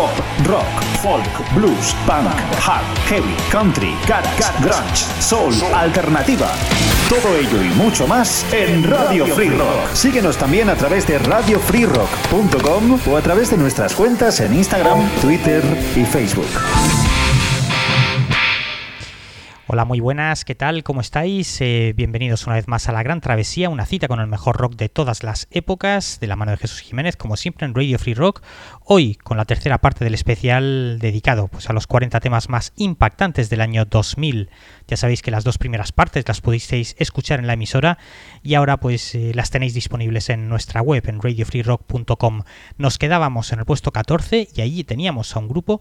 Pop, rock, folk, blues, punk, hard, heavy, country, garage, grunge, soul, alternativa. Todo ello y mucho más en Radio Free Rock. Síguenos también a través de radiofreerock.com o a través de nuestras cuentas en Instagram, Twitter y Facebook. Hola, muy buenas, ¿qué tal? ¿Cómo estáis? Eh, bienvenidos una vez más a la Gran Travesía, una cita con el mejor rock de todas las épocas, de la mano de Jesús Jiménez, como siempre en Radio Free Rock. Hoy con la tercera parte del especial dedicado pues, a los 40 temas más impactantes del año 2000. Ya sabéis que las dos primeras partes las pudisteis escuchar en la emisora y ahora pues eh, las tenéis disponibles en nuestra web en radiofreerock.com. Nos quedábamos en el puesto 14 y allí teníamos a un grupo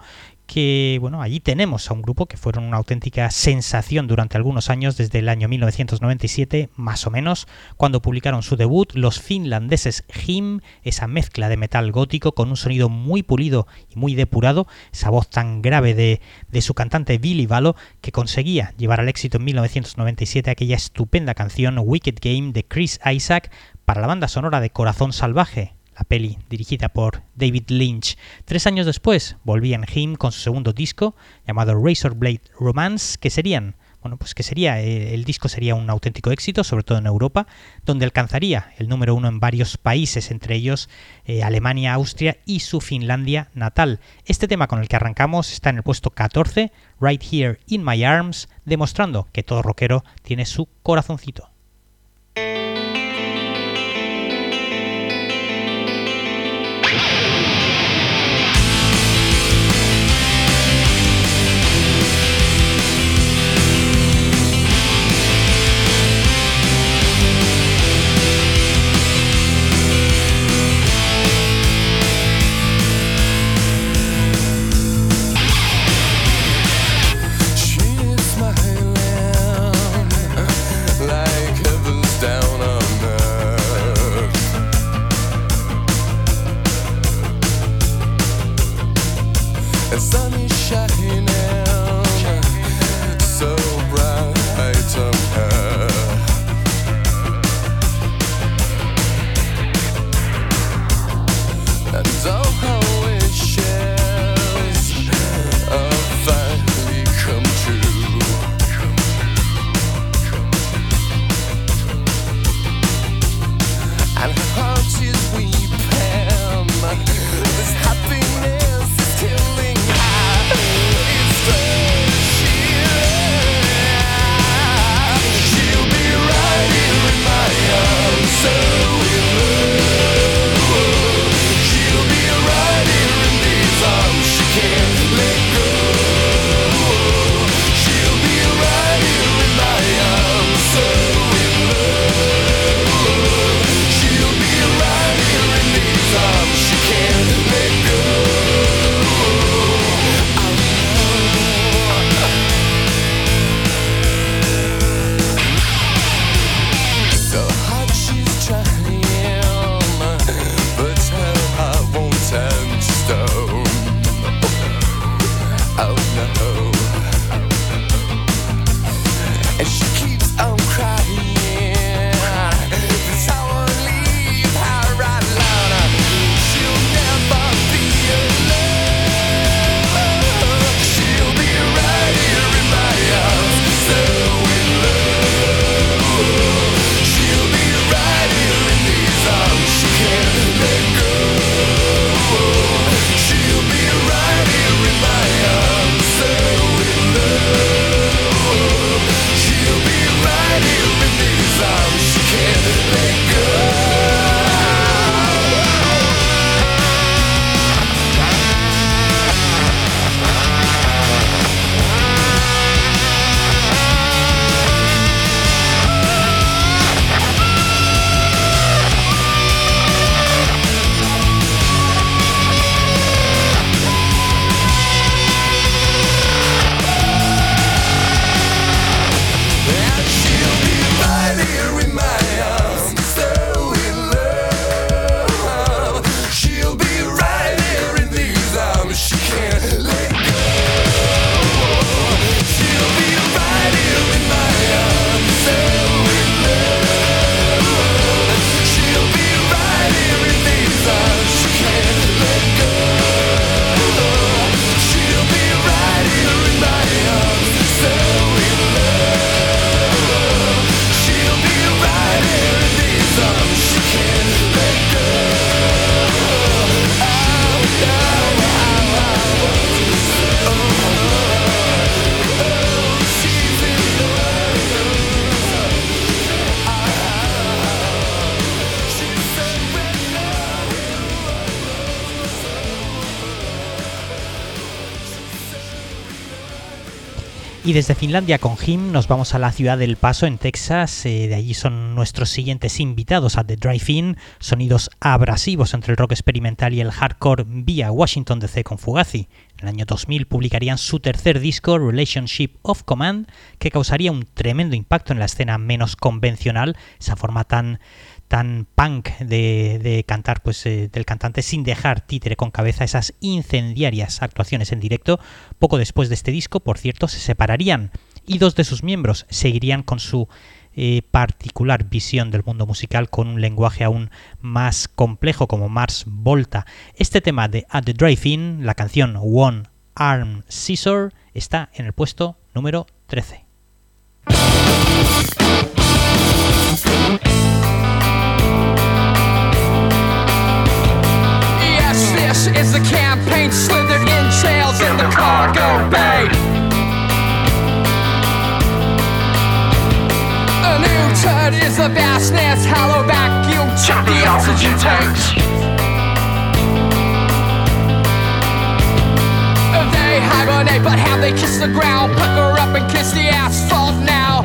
que, bueno, allí tenemos a un grupo que fueron una auténtica sensación durante algunos años, desde el año 1997, más o menos, cuando publicaron su debut, los finlandeses Him, esa mezcla de metal gótico con un sonido muy pulido y muy depurado, esa voz tan grave de, de su cantante Billy Valo, que conseguía llevar al éxito en 1997 aquella estupenda canción Wicked Game de Chris Isaac para la banda sonora de Corazón Salvaje, la peli dirigida por David Lynch. Tres años después volvían Him con su segundo disco llamado Razorblade Romance, que serían bueno, pues que sería eh, el disco sería un auténtico éxito, sobre todo en Europa, donde alcanzaría el número uno en varios países, entre ellos eh, Alemania, Austria y su Finlandia natal. Este tema con el que arrancamos está en el puesto 14, Right Here in My Arms, demostrando que todo rockero tiene su corazoncito. Y desde Finlandia con Jim nos vamos a la ciudad del Paso en Texas. Eh, de allí son nuestros siguientes invitados a The Drive-In. Sonidos abrasivos entre el rock experimental y el hardcore vía Washington DC con Fugazi. En el año 2000 publicarían su tercer disco, Relationship of Command, que causaría un tremendo impacto en la escena menos convencional, esa forma tan tan punk de, cantar pues eh, del cantante sin dejar títere con cabeza esas incendiarias actuaciones en directo poco después de este disco por cierto se separarían y dos de sus miembros seguirían con su eh, particular visión del mundo musical con un lenguaje aún más complejo como Mars Volta. Este tema de At the Drive-In la canción One Arm Scissor está en el puesto número 13 check the oxygen tanks. They hibernate, but how they kiss the ground, pucker up and kiss the asphalt now.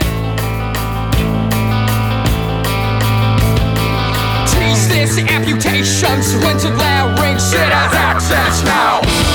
Tease this amputations went to glaring shit has access now.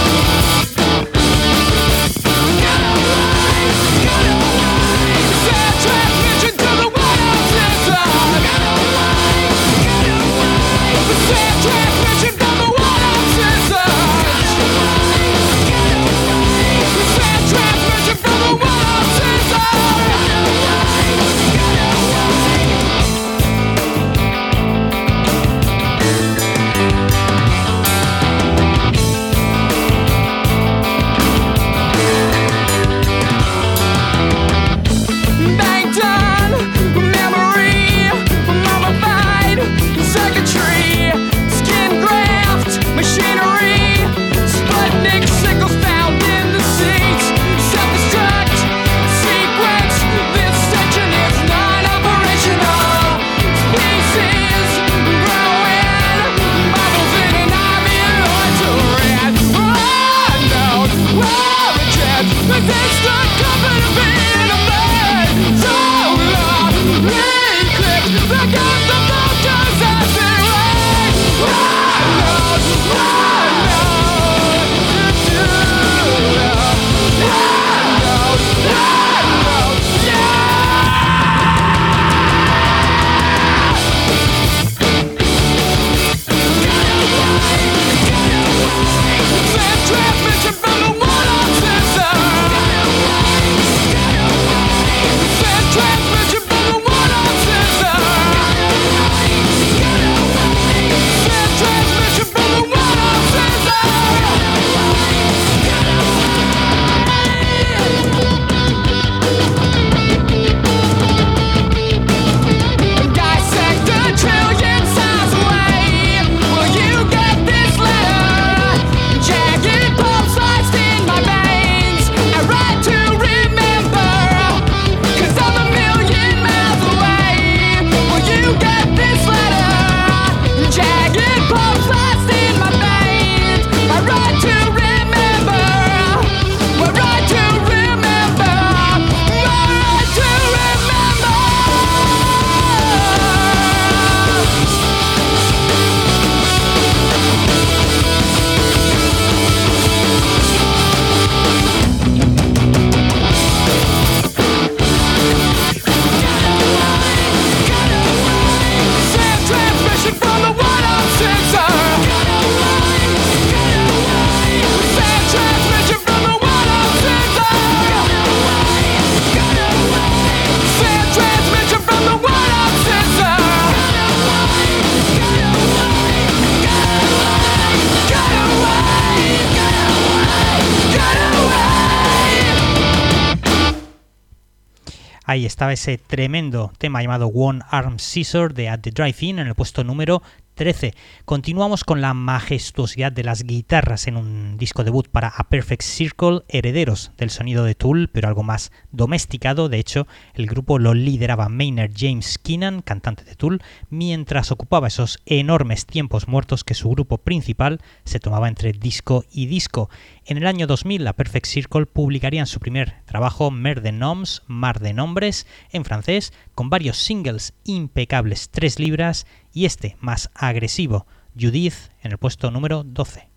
Estaba ese tremendo tema llamado One Arm Scissor de At the Drive-In en el puesto número 2013. Continuamos con la majestuosidad de las guitarras en un disco debut para A Perfect Circle, herederos del sonido de Tool, pero algo más domesticado. De hecho, el grupo lo lideraba Maynard James Keenan, cantante de Tool, mientras ocupaba esos enormes tiempos muertos que su grupo principal se tomaba entre disco y disco. En el año 2000, la Perfect Circle publicarían su primer trabajo, Mer de Noms, Mar de Nombres, en francés, con varios singles impecables, 3 libras, y este más agresivo, Judith, en el puesto número 12.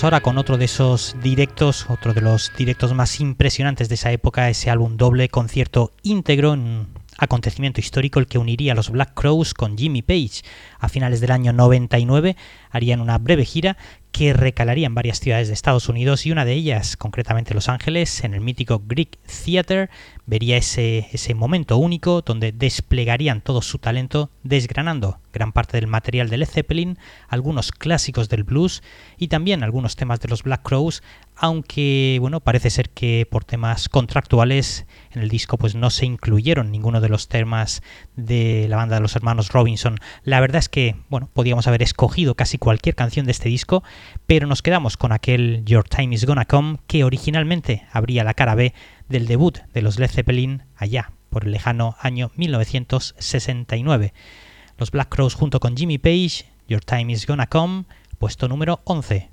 Ahora con otro de esos directos, otro de los directos más impresionantes de esa época, ese álbum doble concierto íntegro, un acontecimiento histórico el que uniría a los Black Crows con Jimmy Page. A finales del año 99 harían una breve gira que recalaría en varias ciudades de Estados Unidos y una de ellas, concretamente Los Ángeles, en el mítico Greek Theater, vería ese, ese momento único donde desplegarían todo su talento desgranando gran parte del material de Led Zeppelin, algunos clásicos del blues y también algunos temas de los Black Crows, aunque bueno, parece ser que por temas contractuales en el disco pues no se incluyeron ninguno de los temas de la banda de los hermanos Robinson. La verdad es que, bueno, podíamos haber escogido casi cualquier canción de este disco, pero nos quedamos con aquel Your Time Is Gonna Come que originalmente abría la cara B del debut de los Led Zeppelin allá por el lejano año 1969. Los Black Crows junto con Jimmy Page, Your Time Is Gonna Come, puesto número 11.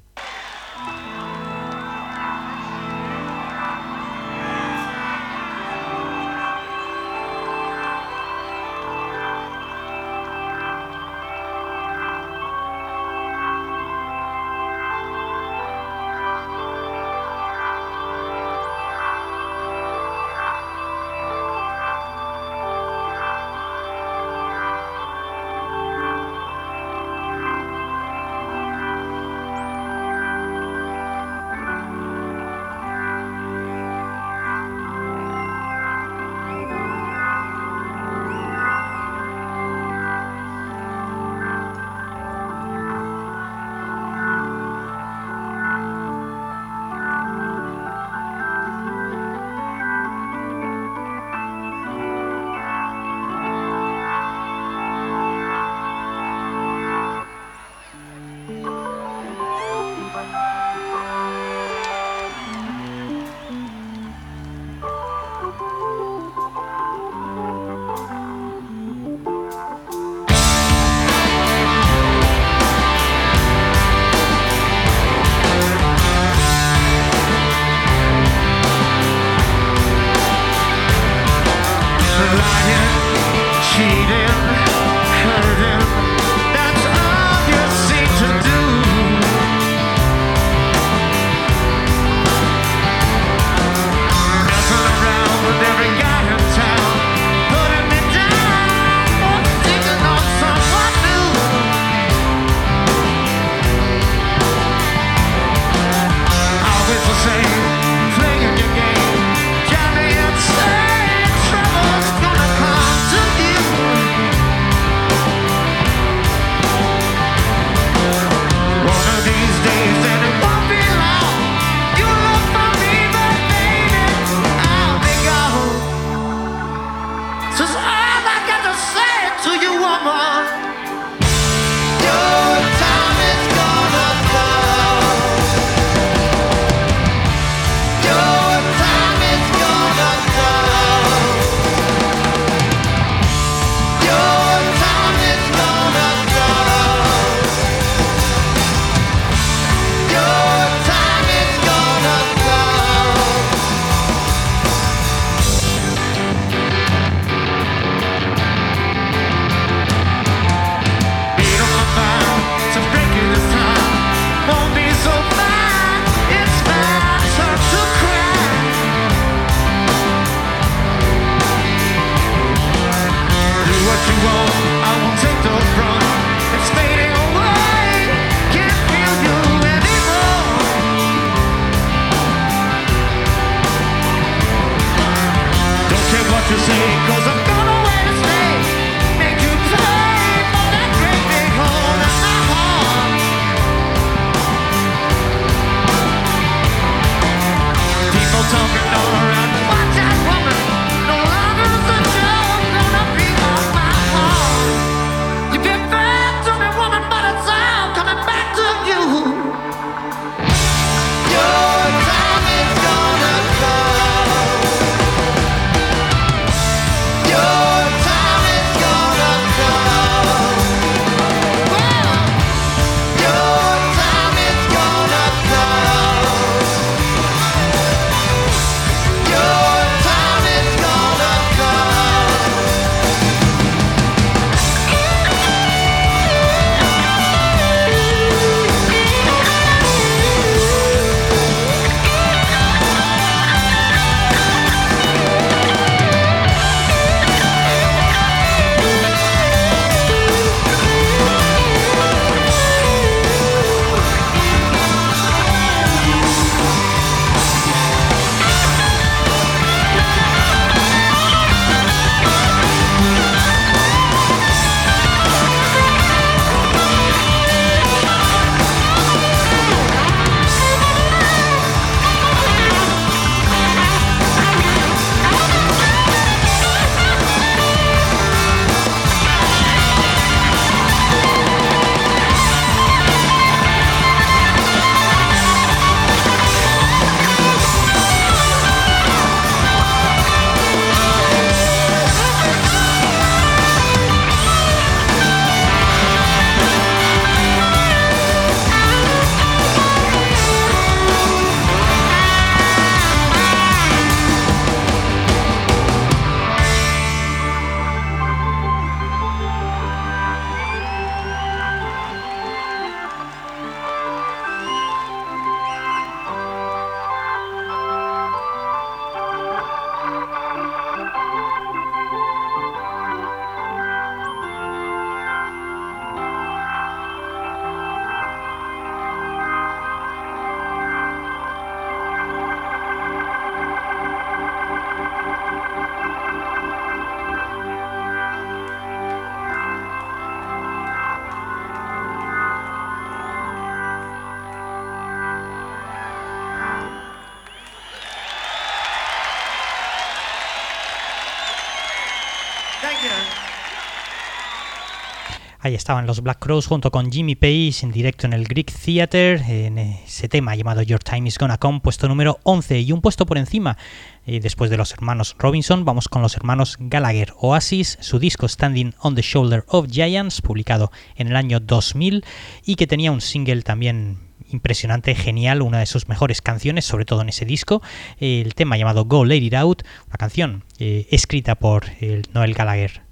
Estaban los Black Crows junto con Jimmy Page en directo en el Greek Theater, en ese tema llamado Your Time is Gonna Come, puesto número 11 y un puesto por encima. Y después de los hermanos Robinson, vamos con los hermanos Gallagher Oasis, su disco Standing on the Shoulder of Giants, publicado en el año 2000 y que tenía un single también impresionante, genial, una de sus mejores canciones, sobre todo en ese disco, el tema llamado Go Let It Out, una canción eh, escrita por Noel Gallagher.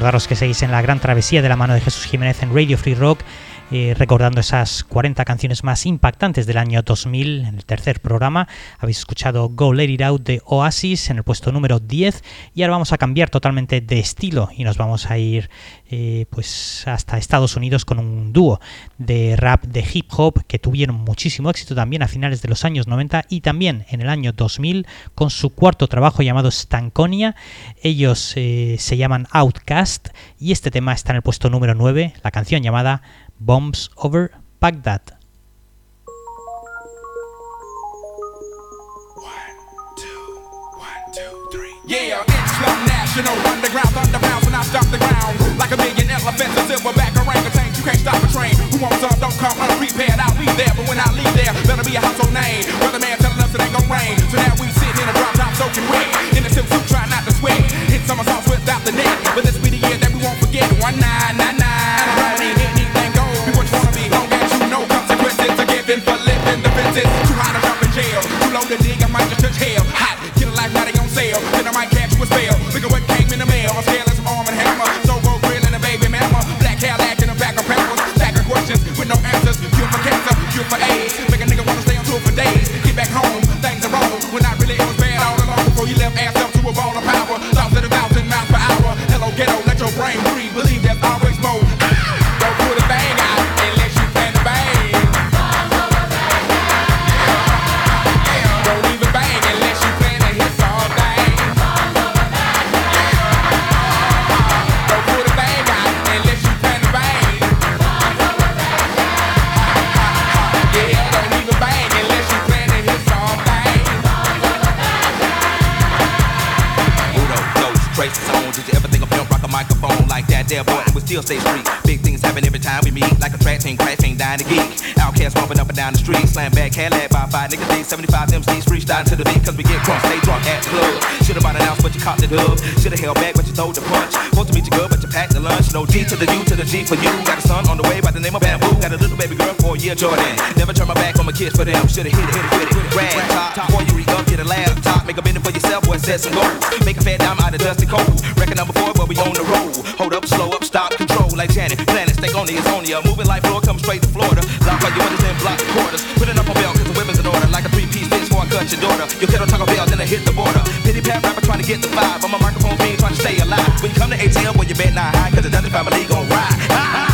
Recordaros que seguís en la gran travesía de la mano de Jesús Jiménez en Radio Free Rock eh, recordando esas 40 canciones más impactantes del año 2000 en el tercer programa. Habéis escuchado Go Let It Out de Oasis en el puesto número 10 y ahora vamos a cambiar totalmente de estilo y nos vamos a ir eh, pues hasta Estados Unidos con un dúo de rap de hip hop que tuvieron muchísimo éxito también a finales de los años 90 y también en el año 2000 con su cuarto trabajo llamado Stankonia. Ellos eh, se llaman Outcast y este tema está en el puesto número 9, la canción llamada bombs over Baghdad. Yeah, it's the national underground when I stop the ground. Like a million elephants, silverback orangutan. You can't stop a train. Who wants some? Don't come unprepared. I'll be there, but when I leave there, better be a household name. Weatherman telling us it ain't gonna rain. So now we in a drop top soaking wet. In a silk suit, try not to sweat. Hit without the net. But this be the year that we won't forget. To jump in jail, too low to dig, I might just touch hell. Hot, get a life, now they on sale. Then I might catch you a spell. Look at what came in the mail. Scaling some arm and hammer. So go grill and a baby mama. Black hair in a back of pampers. Stack of questions with no answers. Cure for cancer, cure for AIDS. Make a nigga wanna stay on tour for days. Get back home, things are wrong. When I really it was bad all along before you left ass up to a ball of power. Thoughts at a thousand miles per hour. Hello ghetto, let your brain there? And we still stay free. Big things happen every time we meet. Like a track team crashing, dying to geek. Outcast bumping up and down the street. Slam back, Cadillac by five niggas. Day 75 MCs freestyle to the beat. Cause we get drunk, stay drunk at the club. Should've bought an ounce, but you caught the dub. Should've held back, but you throw the punch. Supposed to meet you good, but you packed the lunch. No D to the U to the G for you. Got a son on the way by the name of Bamboo. Got a little baby girl for a year, Jordan. Never turn my back on my kids for them. Should've hit it, hit it, hit it. Rag top, top. Before you re get a laptop. Make a minute for yourself, boy, set some goals. Make a fat dime out of dusty cold. Record number four, but we on the road. Hold up, slow up, stop, control. Like Janet, planet, stay on the Estonia. Moving like floor, come straight to Florida. Lock your windows and block the quarters. Put it up on belt, cause the women's in order. Like a three-piece bitch before I cut your daughter. Your kettle Taco Bell, then I hit the border. Pity pat rapper trying to get the vibe. I'm a microphone being trying to stay alive. When you come to ATL, well, you bet not high, cause the Dungeon family gon' ride.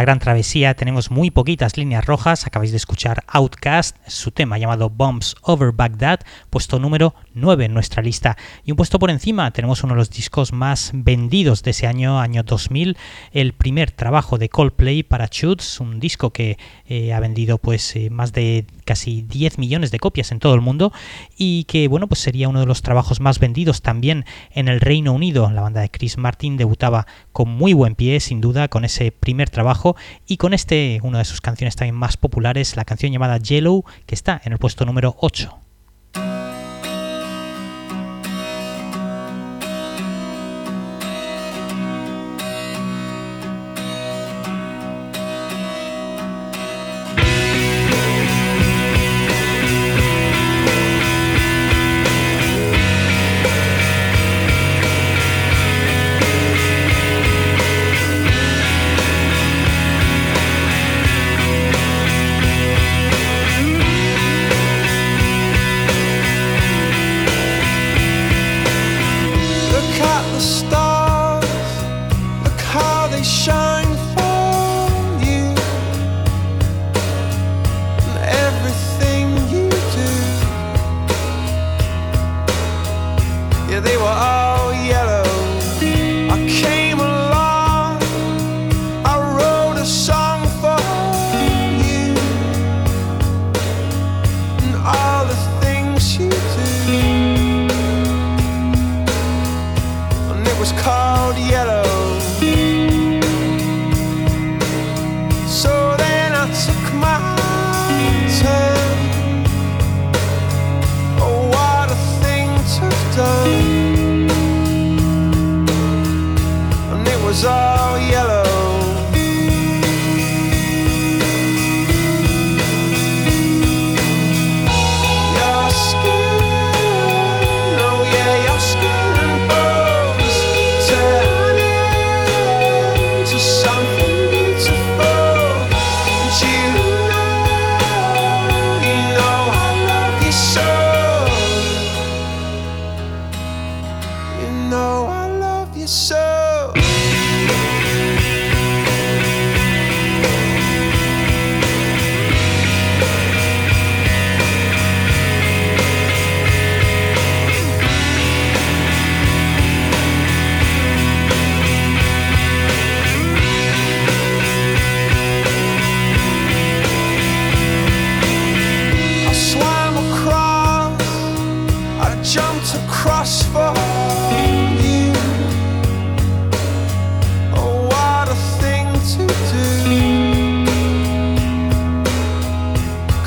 La gran travesía tenemos muy poquitas líneas rojas. Acabáis de escuchar Outcast, su tema llamado Bombs Over Baghdad, puesto número 9 en nuestra lista. Y un puesto por encima tenemos uno de los discos más vendidos de ese año, año 2000, el primer trabajo de Coldplay para Chutes, un disco que eh, ha vendido pues eh, más de casi 10 millones de copias en todo el mundo y que bueno pues sería uno de los trabajos más vendidos también en el Reino Unido. La banda de Chris Martin debutaba con muy buen pie, sin duda, con ese primer trabajo y con este, una de sus canciones también más populares, la canción llamada Yellow, que está en el puesto número 8.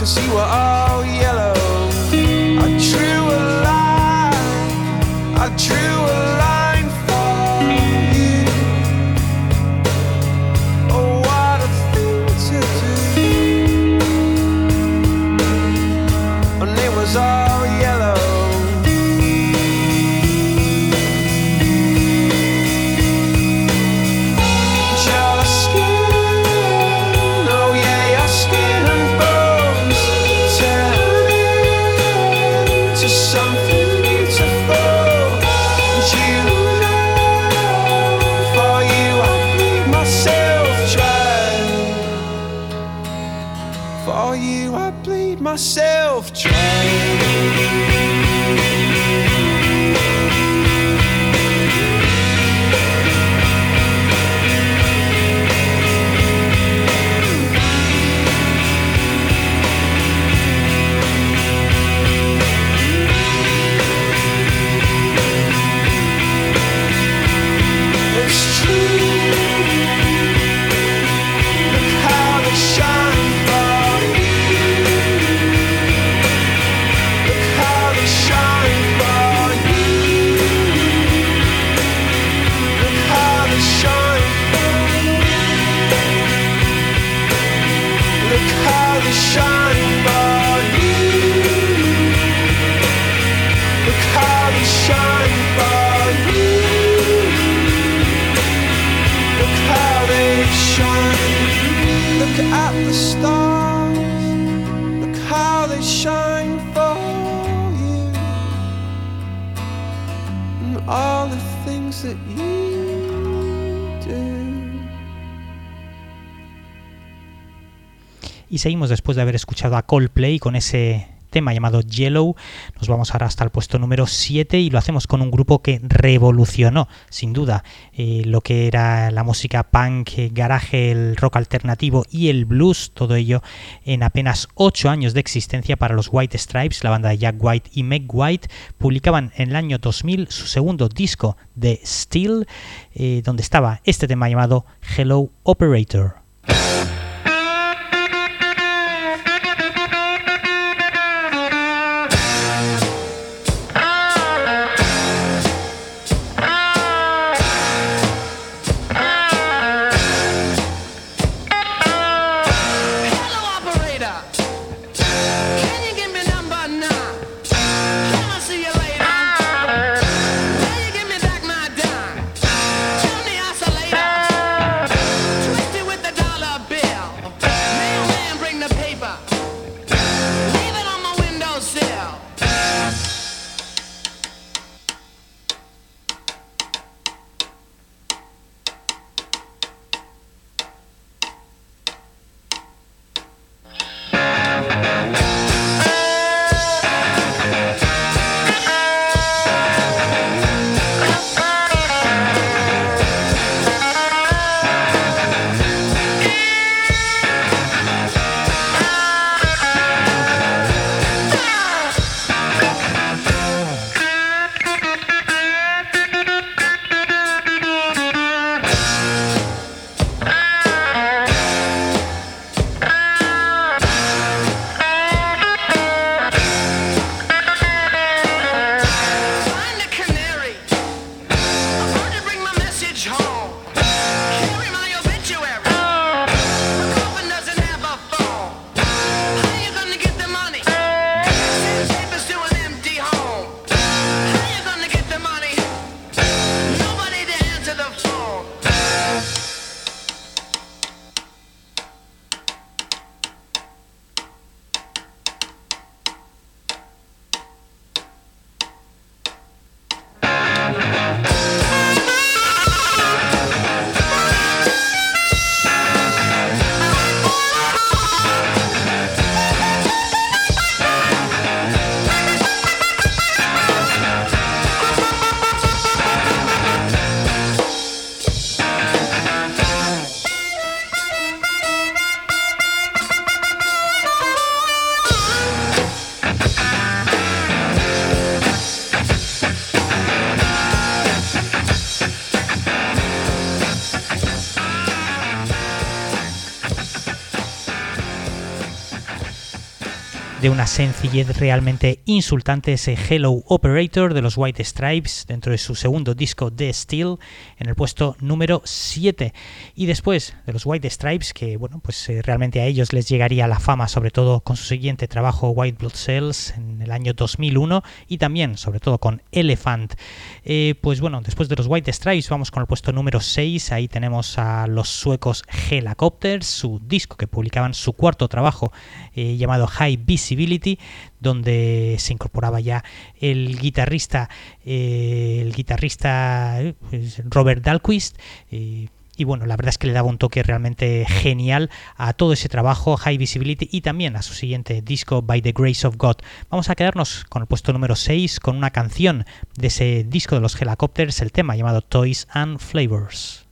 cause you are all Y seguimos después de haber escuchado a Coldplay con ese tema llamado Yellow. Nos vamos ahora hasta el puesto número 7 y lo hacemos con un grupo que revolucionó, sin duda, eh, lo que era la música punk, eh, garaje, el rock alternativo y el blues, todo ello en apenas 8 años de existencia para los White Stripes, la banda de Jack White y Meg White, publicaban en el año 2000 su segundo disco de Steel, eh, donde estaba este tema llamado Hello Operator. Sencillez realmente insultante ese Hello Operator de los White Stripes dentro de su segundo disco The Steel en el puesto número 7 y después de los White Stripes que bueno pues eh, realmente a ellos les llegaría la fama sobre todo con su siguiente trabajo White Blood Cells en el año 2001 y también sobre todo con Elephant. Eh, pues bueno después de los White Stripes vamos con el puesto número 6 ahí tenemos a los suecos Helicopters su disco que publicaban su cuarto trabajo eh, llamado High Visibility, donde se incorporaba ya el guitarrista, eh, el guitarrista eh, pues, Robert Dalquist. y bueno, la verdad es que le daba un toque realmente genial a todo ese trabajo, High Visibility, y también a su siguiente disco, By the Grace of God. Vamos a quedarnos con el puesto número 6, con una canción de ese disco de los Helicopters, el tema llamado Toys and Flavors.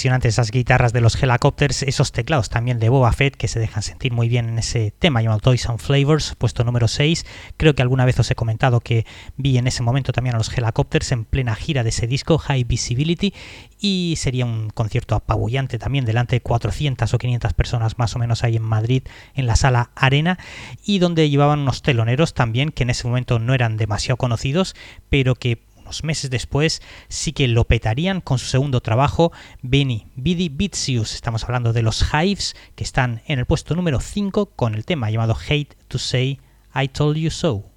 Impresionantes esas guitarras de los Helicopters, esos teclados también de Boba Fett que se dejan sentir muy bien en ese tema llamado Toys and Flavors, puesto número 6. Creo que alguna vez os he comentado que vi en ese momento también a los Helicopters en plena gira de ese disco, High Visibility, y sería un concierto apabullante también delante de 400 o 500 personas más o menos ahí en Madrid en la sala Arena y donde llevaban unos teloneros también que en ese momento no eran demasiado conocidos, pero que meses después sí que lo petarían con su segundo trabajo, Benny Bidi Bitsius. Estamos hablando de los Hives, que están en el puesto número 5 con el tema llamado Hate to Say I Told You So.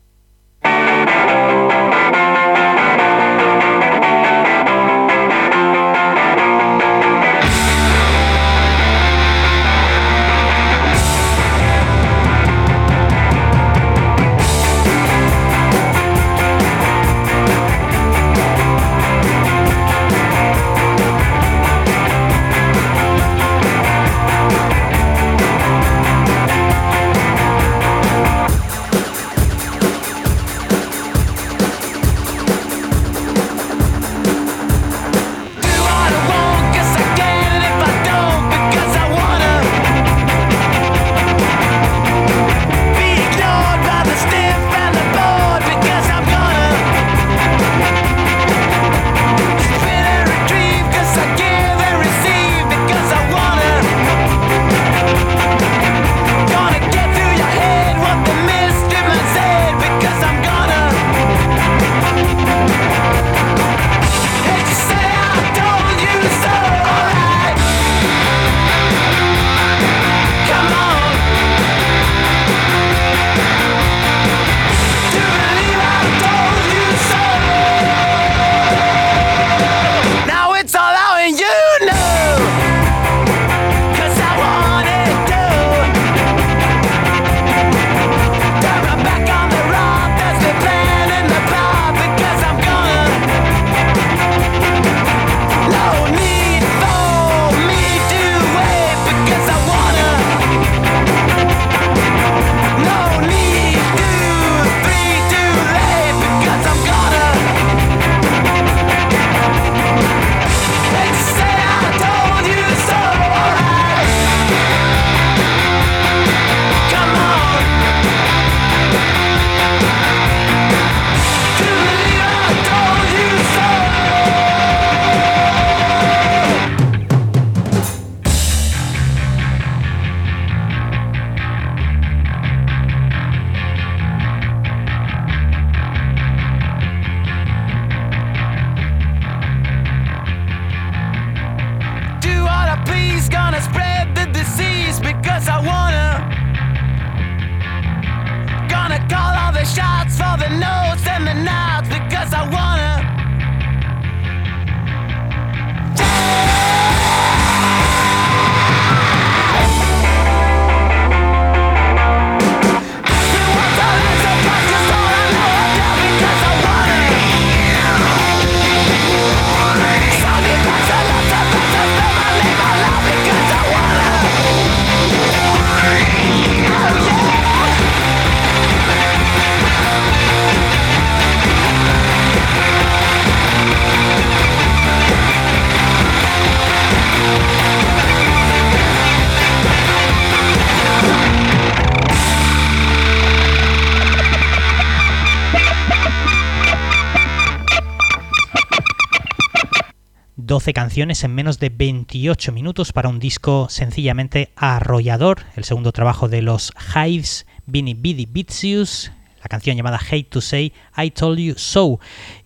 Canciones en menos de 28 minutos para un disco sencillamente arrollador, el segundo trabajo de los Hives, Binny Biddy Bitsius, la canción llamada Hate to Say I Told You So.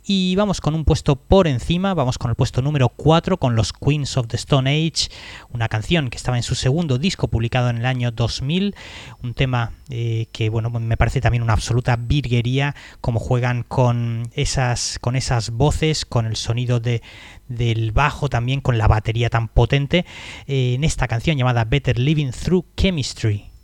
Y vamos con un puesto por encima, vamos con el puesto número 4 con los Queens of the Stone Age, una canción que estaba en su segundo disco publicado en el año 2000, un tema eh, que bueno, me parece también una absoluta virguería, como juegan con esas, con esas voces, con el sonido de, del bajo también, con la batería tan potente, eh, en esta canción llamada Better Living Through Chemistry.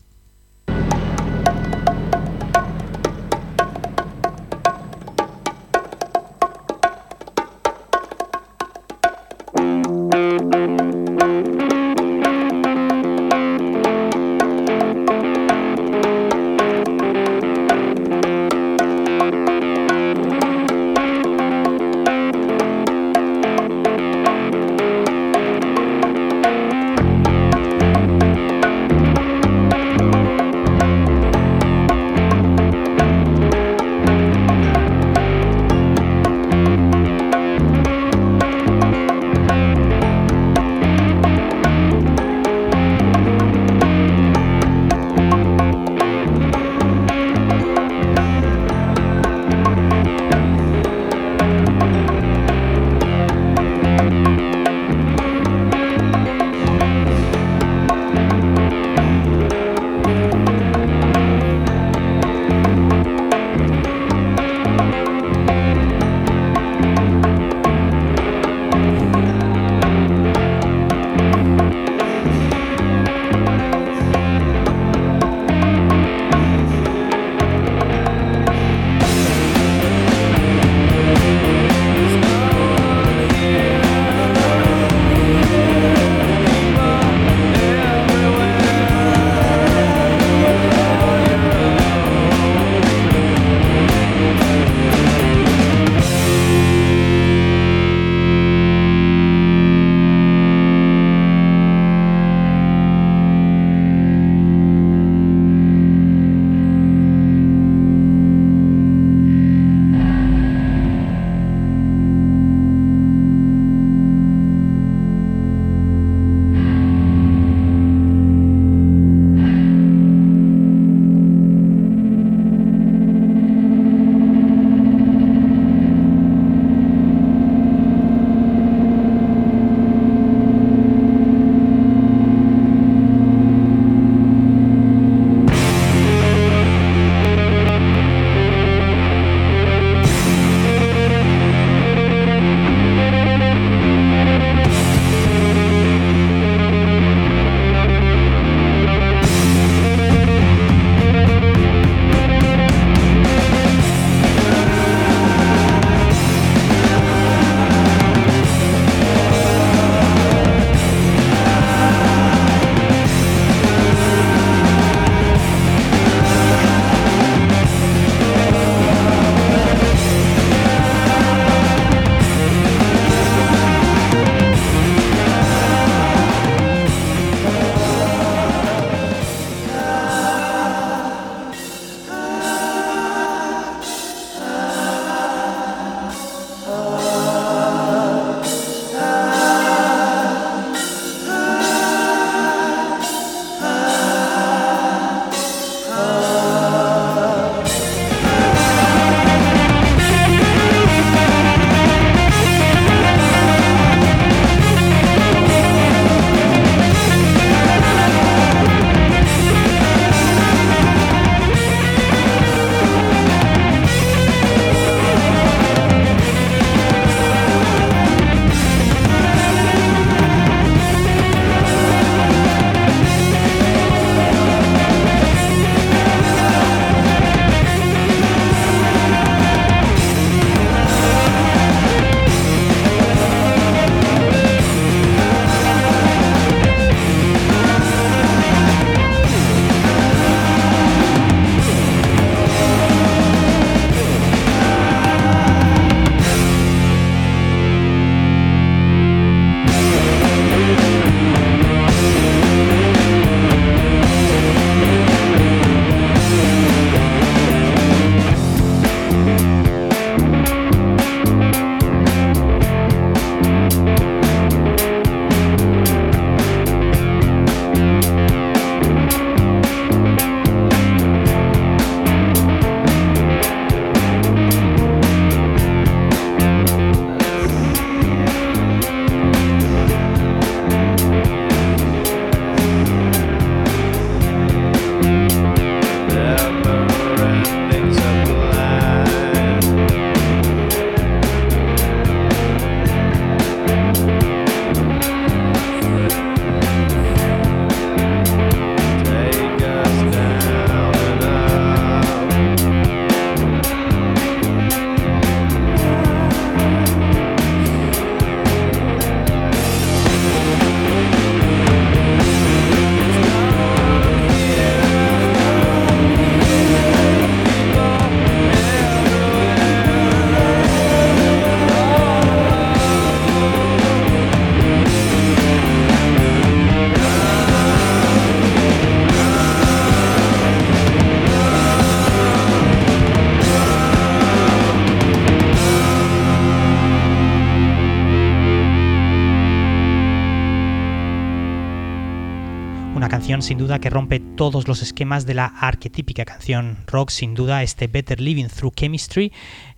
Sin duda que rompe todos los esquemas de la arquetípica canción rock, sin duda este Better Living Through Chemistry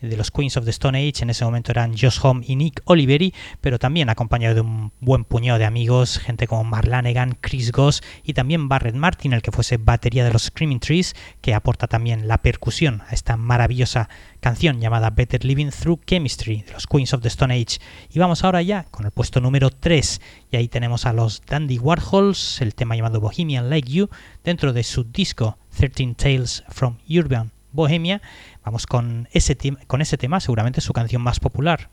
de los Queens of the Stone Age, en ese momento eran Josh Home y Nick Oliveri, pero también acompañado de un buen puñado de amigos, gente como Mark Lanegan, Chris Goss y también Barrett Martin, el que fuese batería de los Screaming Trees, que aporta también la percusión a esta maravillosa canción llamada Better Living Through Chemistry de los Queens of the Stone Age. Y vamos ahora ya con el puesto número 3, y ahí tenemos a los Dandy Warhols, el tema llamado Bohemian Like You, dentro de su disco 13 Tales from Urban Bohemia. Vamos con ese, con ese tema, seguramente su canción más popular.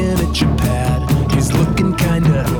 looking at your pad. He's looking kinda.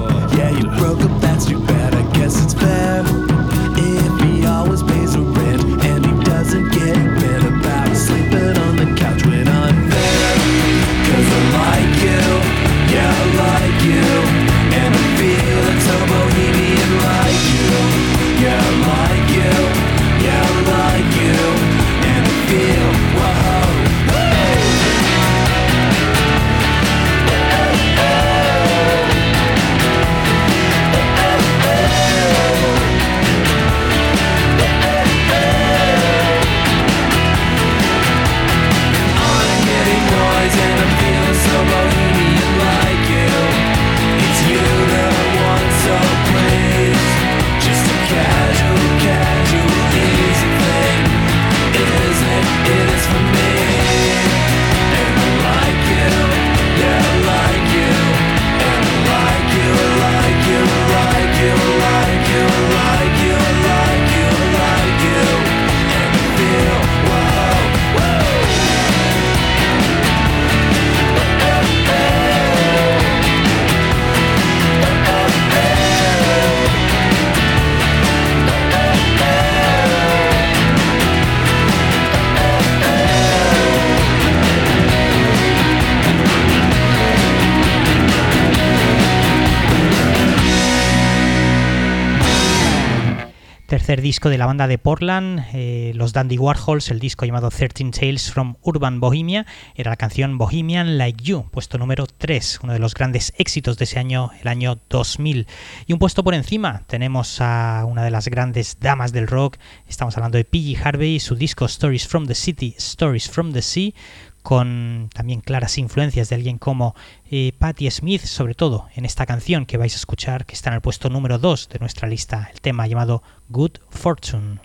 Disco de la banda de Portland, eh, los Dandy Warhols, el disco llamado 13 Tales from Urban Bohemia, era la canción Bohemian Like You, puesto número 3, uno de los grandes éxitos de ese año, el año 2000. Y un puesto por encima tenemos a una de las grandes damas del rock, estamos hablando de Piggy Harvey, su disco Stories from the City, Stories from the Sea, con también claras influencias de alguien como eh, Patti Smith, sobre todo en esta canción que vais a escuchar, que está en el puesto número 2 de nuestra lista, el tema llamado Good Fortune.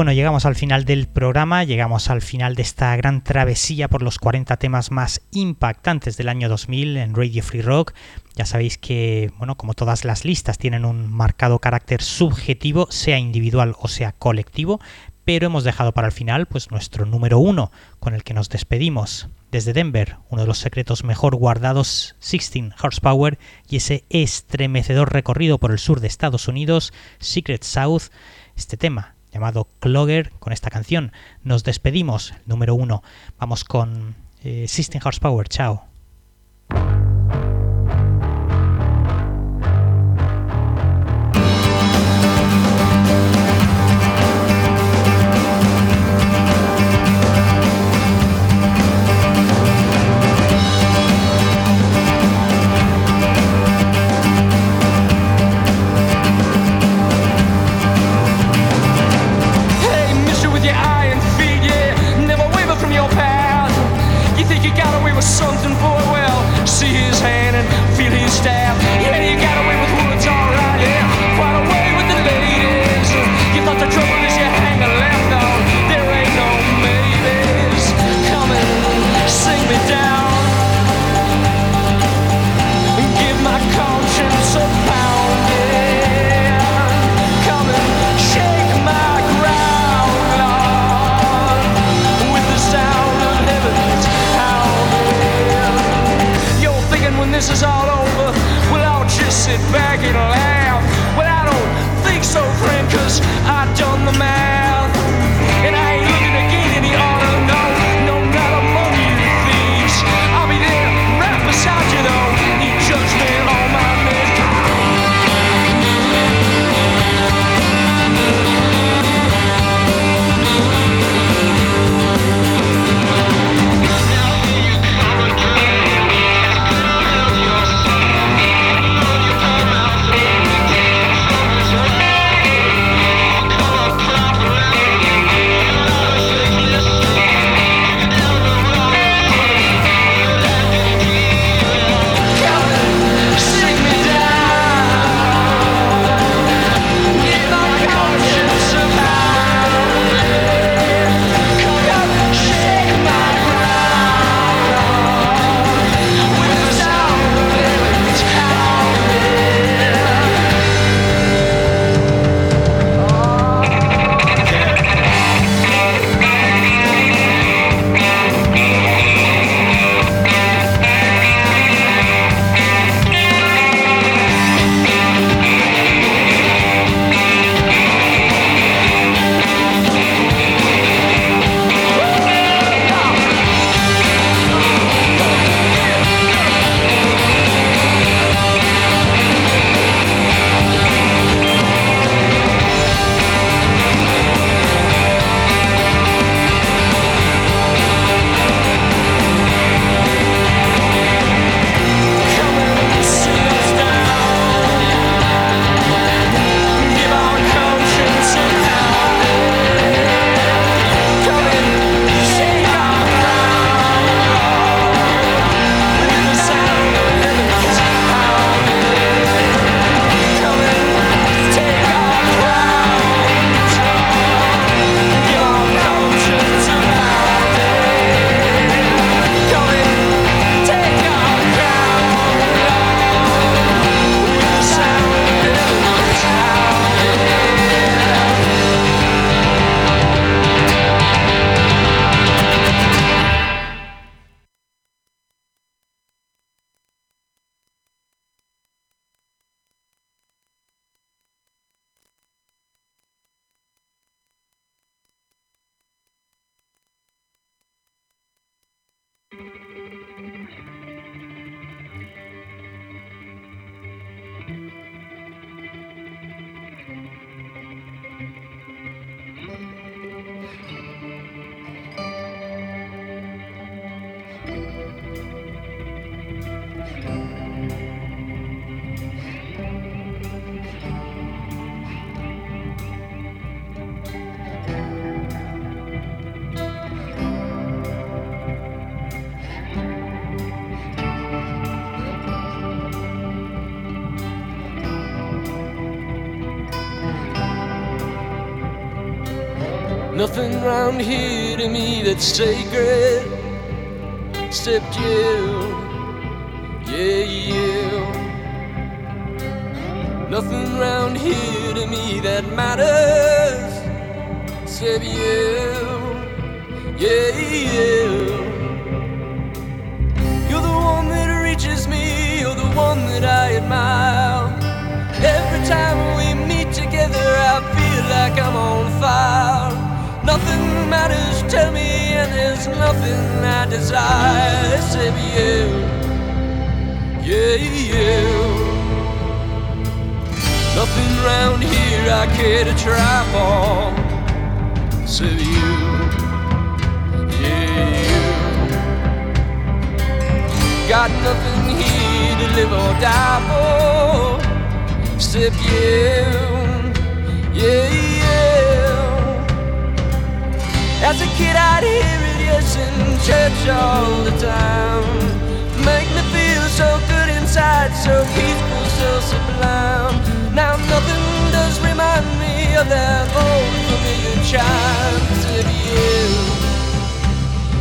Bueno, llegamos al final del programa, llegamos al final de esta gran travesía por los 40 temas más impactantes del año 2000 en Radio Free Rock. Ya sabéis que, bueno, como todas las listas tienen un marcado carácter subjetivo, sea individual o sea colectivo, pero hemos dejado para el final pues nuestro número uno con el que nos despedimos. Desde Denver, uno de los secretos mejor guardados, 16 Horsepower, y ese estremecedor recorrido por el sur de Estados Unidos, Secret South, este tema llamado Clogger, con esta canción nos despedimos, número uno. Vamos con eh, 16 Horsepower, chao. Me I care to try for except you. Yeah, you. Got nothing here to live or die for except you. Yeah, yeah. As a kid, I'd hear it, yes, in church all the time. Make me feel so good inside, so peaceful, so sublime. Now nothing does remind me of that old familiar chime. Except you,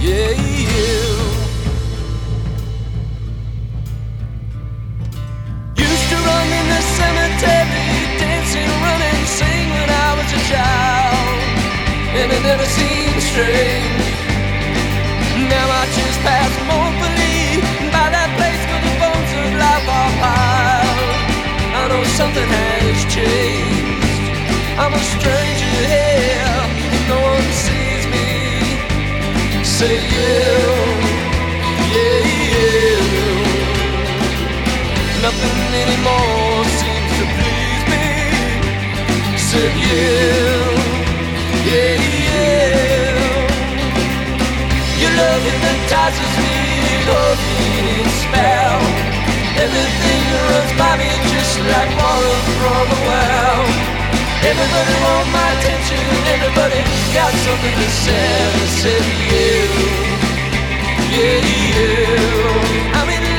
yeah, you. Used to run in the cemetery, dancing, running, sing when I was a child. And it never seemed strange. Now I just pass mournfully by that place where the bones of life are piled. I know something has changed. I'm a stranger here, no one sees me. Say you, yeah, you. Nothing anymore seems to please me. Said you, yeah, yeah. Your love hypnotizes me, in its spell. Everything runs by me just like water from a well. Everybody want my attention, everybody got something to say. Said you, yeah, you.